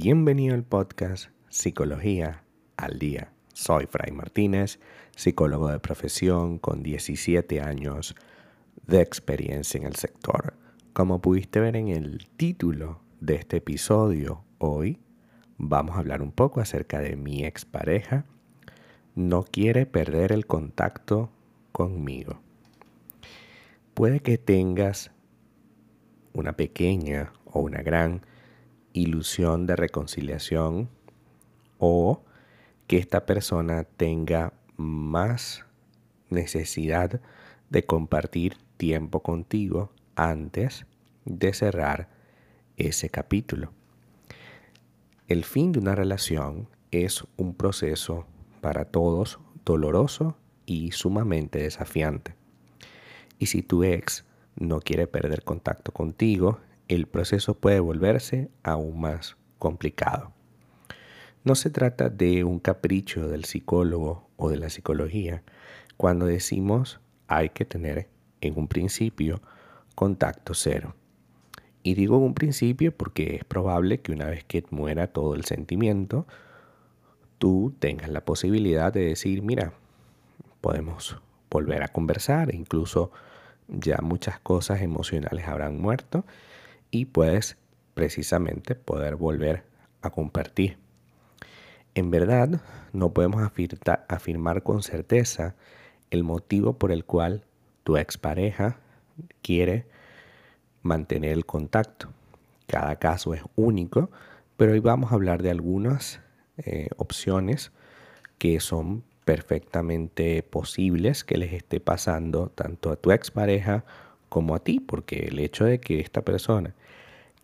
Bienvenido al podcast Psicología al Día. Soy Fray Martínez, psicólogo de profesión con 17 años de experiencia en el sector. Como pudiste ver en el título de este episodio, hoy vamos a hablar un poco acerca de mi expareja. No quiere perder el contacto conmigo. Puede que tengas una pequeña o una gran ilusión de reconciliación o que esta persona tenga más necesidad de compartir tiempo contigo antes de cerrar ese capítulo. El fin de una relación es un proceso para todos doloroso y sumamente desafiante. Y si tu ex no quiere perder contacto contigo, el proceso puede volverse aún más complicado. No se trata de un capricho del psicólogo o de la psicología cuando decimos hay que tener en un principio contacto cero. Y digo en un principio porque es probable que una vez que muera todo el sentimiento, tú tengas la posibilidad de decir, mira, podemos volver a conversar, incluso ya muchas cosas emocionales habrán muerto y puedes precisamente poder volver a compartir. En verdad, no podemos afirmar con certeza el motivo por el cual tu expareja quiere mantener el contacto. Cada caso es único, pero hoy vamos a hablar de algunas eh, opciones que son perfectamente posibles que les esté pasando tanto a tu expareja como a ti, porque el hecho de que esta persona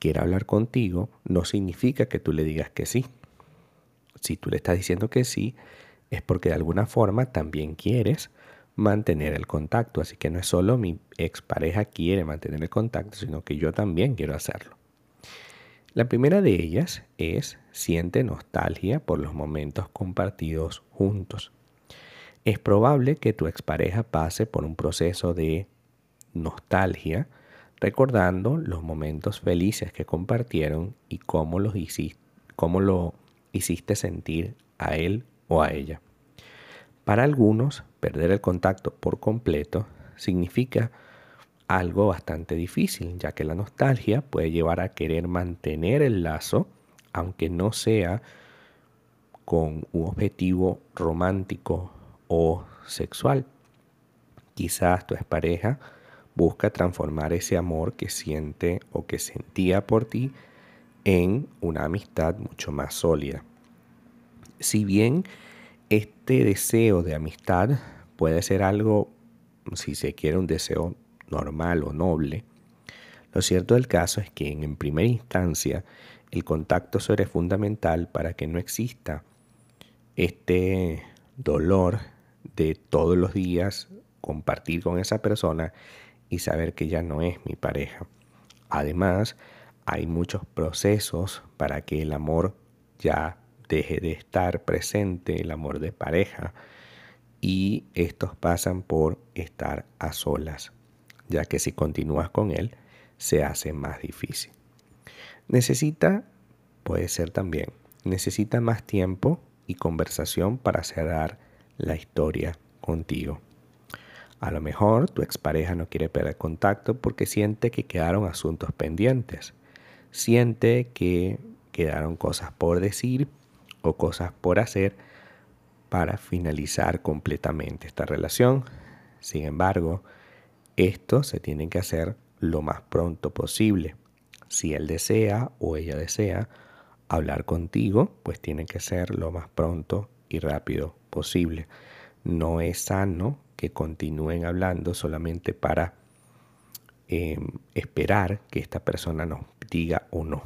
quiera hablar contigo no significa que tú le digas que sí. Si tú le estás diciendo que sí, es porque de alguna forma también quieres mantener el contacto. Así que no es solo mi expareja quiere mantener el contacto, sino que yo también quiero hacerlo. La primera de ellas es siente nostalgia por los momentos compartidos juntos es probable que tu expareja pase por un proceso de nostalgia, recordando los momentos felices que compartieron y cómo, los hiciste, lo hiciste sentir a él o a ella. Para algunos, perder el contacto por completo significa algo bastante difícil, ya que la nostalgia puede llevar a querer mantener el lazo, aunque no sea con un objetivo romántico o sexual. Quizás tu expareja busca transformar ese amor que siente o que sentía por ti en una amistad mucho más sólida. Si bien este deseo de amistad puede ser algo, si se quiere, un deseo normal o noble, lo cierto del caso es que en primera instancia el contacto será fundamental para que no exista este dolor de todos los días compartir con esa persona y saber que ya no es mi pareja. Además, hay muchos procesos para que el amor ya deje de estar presente, el amor de pareja, y estos pasan por estar a solas, ya que si continúas con él, se hace más difícil. Necesita, puede ser también, necesita más tiempo y conversación para cerrar la historia contigo. A lo mejor tu expareja no quiere perder contacto porque siente que quedaron asuntos pendientes. Siente que quedaron cosas por decir o cosas por hacer para finalizar completamente esta relación. Sin embargo, esto se tiene que hacer lo más pronto posible. Si él desea o ella desea hablar contigo, pues tiene que ser lo más pronto y rápido posible. No es sano que continúen hablando solamente para em, esperar que esta persona nos diga o no,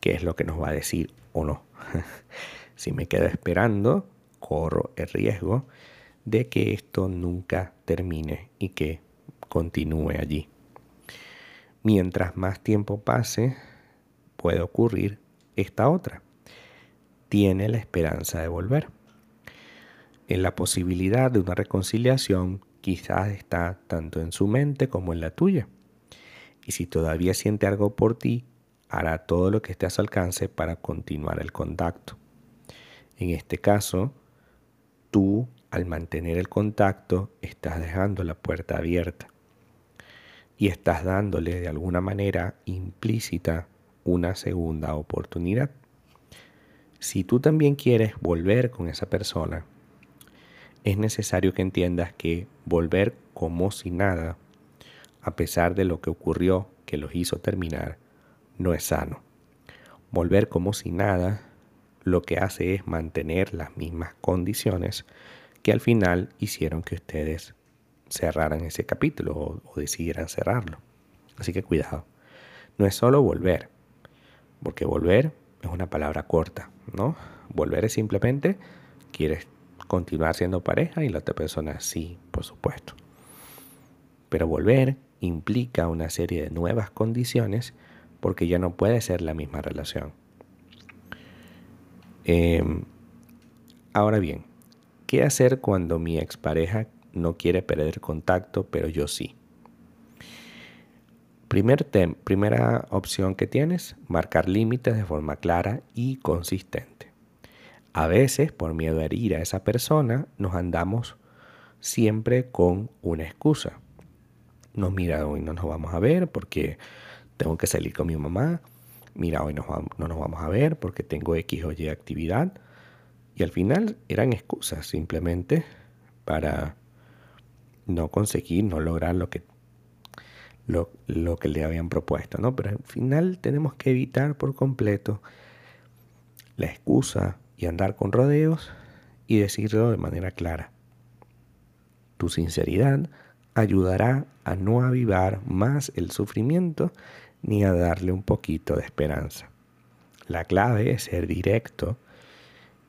qué es lo que nos va a decir o no. si me quedo esperando, corro el riesgo de que esto nunca termine y que continúe allí. Mientras más tiempo pase, puede ocurrir esta otra. Tiene la esperanza de volver en la posibilidad de una reconciliación quizás está tanto en su mente como en la tuya. Y si todavía siente algo por ti, hará todo lo que esté a su alcance para continuar el contacto. En este caso, tú al mantener el contacto estás dejando la puerta abierta y estás dándole de alguna manera implícita una segunda oportunidad. Si tú también quieres volver con esa persona, es necesario que entiendas que volver como si nada, a pesar de lo que ocurrió que los hizo terminar, no es sano. Volver como si nada lo que hace es mantener las mismas condiciones que al final hicieron que ustedes cerraran ese capítulo o, decidieran cerrarlo. Así que cuidado. No es solo volver, porque volver es una palabra corta, ¿no? Volver es simplemente quieres continuar siendo pareja y la otra persona sí, por supuesto. Pero volver implica una serie de nuevas condiciones porque ya no puede ser la misma relación. Em, ahora bien, ¿qué hacer cuando mi expareja no quiere perder contacto, pero yo sí? Primer primera opción que tienes, marcar límites de forma clara y consistente. A veces, por miedo a herir a esa persona, nos andamos siempre con una excusa. No, mira, hoy no nos vamos a ver porque tengo que salir con mi mamá. Mira, hoy no, no nos vamos a ver porque tengo X o Y actividad. Y al final eran excusas simplemente para no conseguir, no lograr lo que, lo, lo que le habían propuesto, ¿no? Pero al final tenemos que evitar por completo la excusa y andar con rodeos y decirlo de manera clara. Tu sinceridad ayudará a no avivar más el sufrimiento ni a darle un poquito de esperanza. La clave es ser directo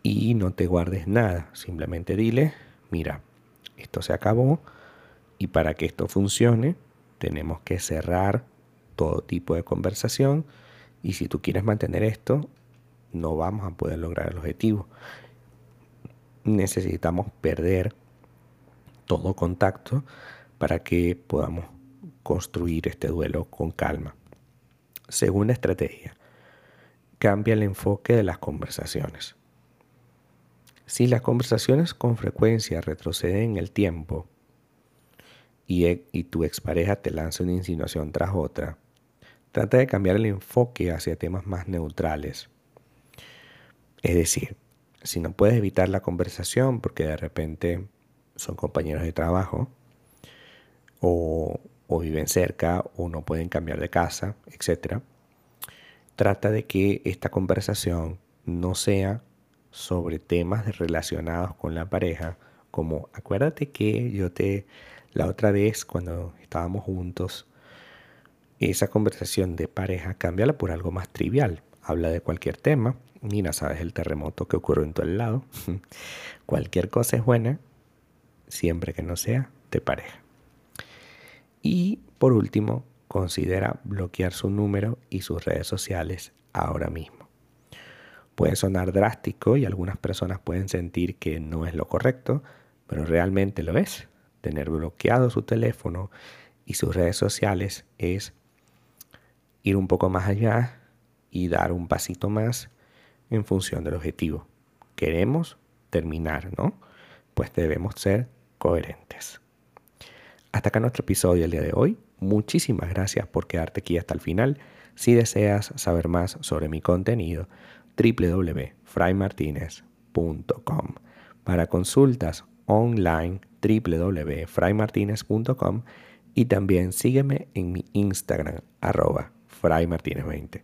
y no te guardes nada. Simplemente dile, mira, esto se acabó y para que esto funcione tenemos que cerrar todo tipo de conversación y si tú quieres mantener esto, no vamos a poder lograr el objetivo. Necesitamos perder todo contacto para que podamos construir este duelo con calma. Segunda estrategia, cambia el enfoque de las conversaciones. Si las conversaciones con frecuencia retroceden en el tiempo y, e, y tu expareja te lanza una insinuación tras otra, trata de cambiar el enfoque hacia temas más neutrales es decir, si no puedes evitar la conversación porque de repente son compañeros de trabajo o, viven cerca o no pueden cambiar de casa, etc., trata de que esta conversación no sea sobre temas relacionados con la pareja, como acuérdate que yo te la otra vez cuando estábamos juntos, esa conversación de pareja cámbiala por algo más trivial. Habla de cualquier tema mira, sabes el terremoto que ocurrió en tu lado. Cualquier cosa es buena siempre que no sea de pareja. Y por último, considera bloquear su número y sus redes sociales ahora mismo. Puede sonar drástico y algunas personas pueden sentir que no es lo correcto, pero realmente lo es. Tener bloqueado su teléfono y sus redes sociales es ir un poco más allá y dar un pasito más en función del objetivo. Queremos terminar, ¿no? Pues debemos ser coherentes. Hasta acá nuestro episodio el día de hoy. Muchísimas gracias por quedarte aquí hasta el final. Si deseas saber más sobre mi contenido, www.fraymartinez.com. Para consultas online, www.fraymartinez.com y también sígueme en mi Instagram, arroba fraymartinez20.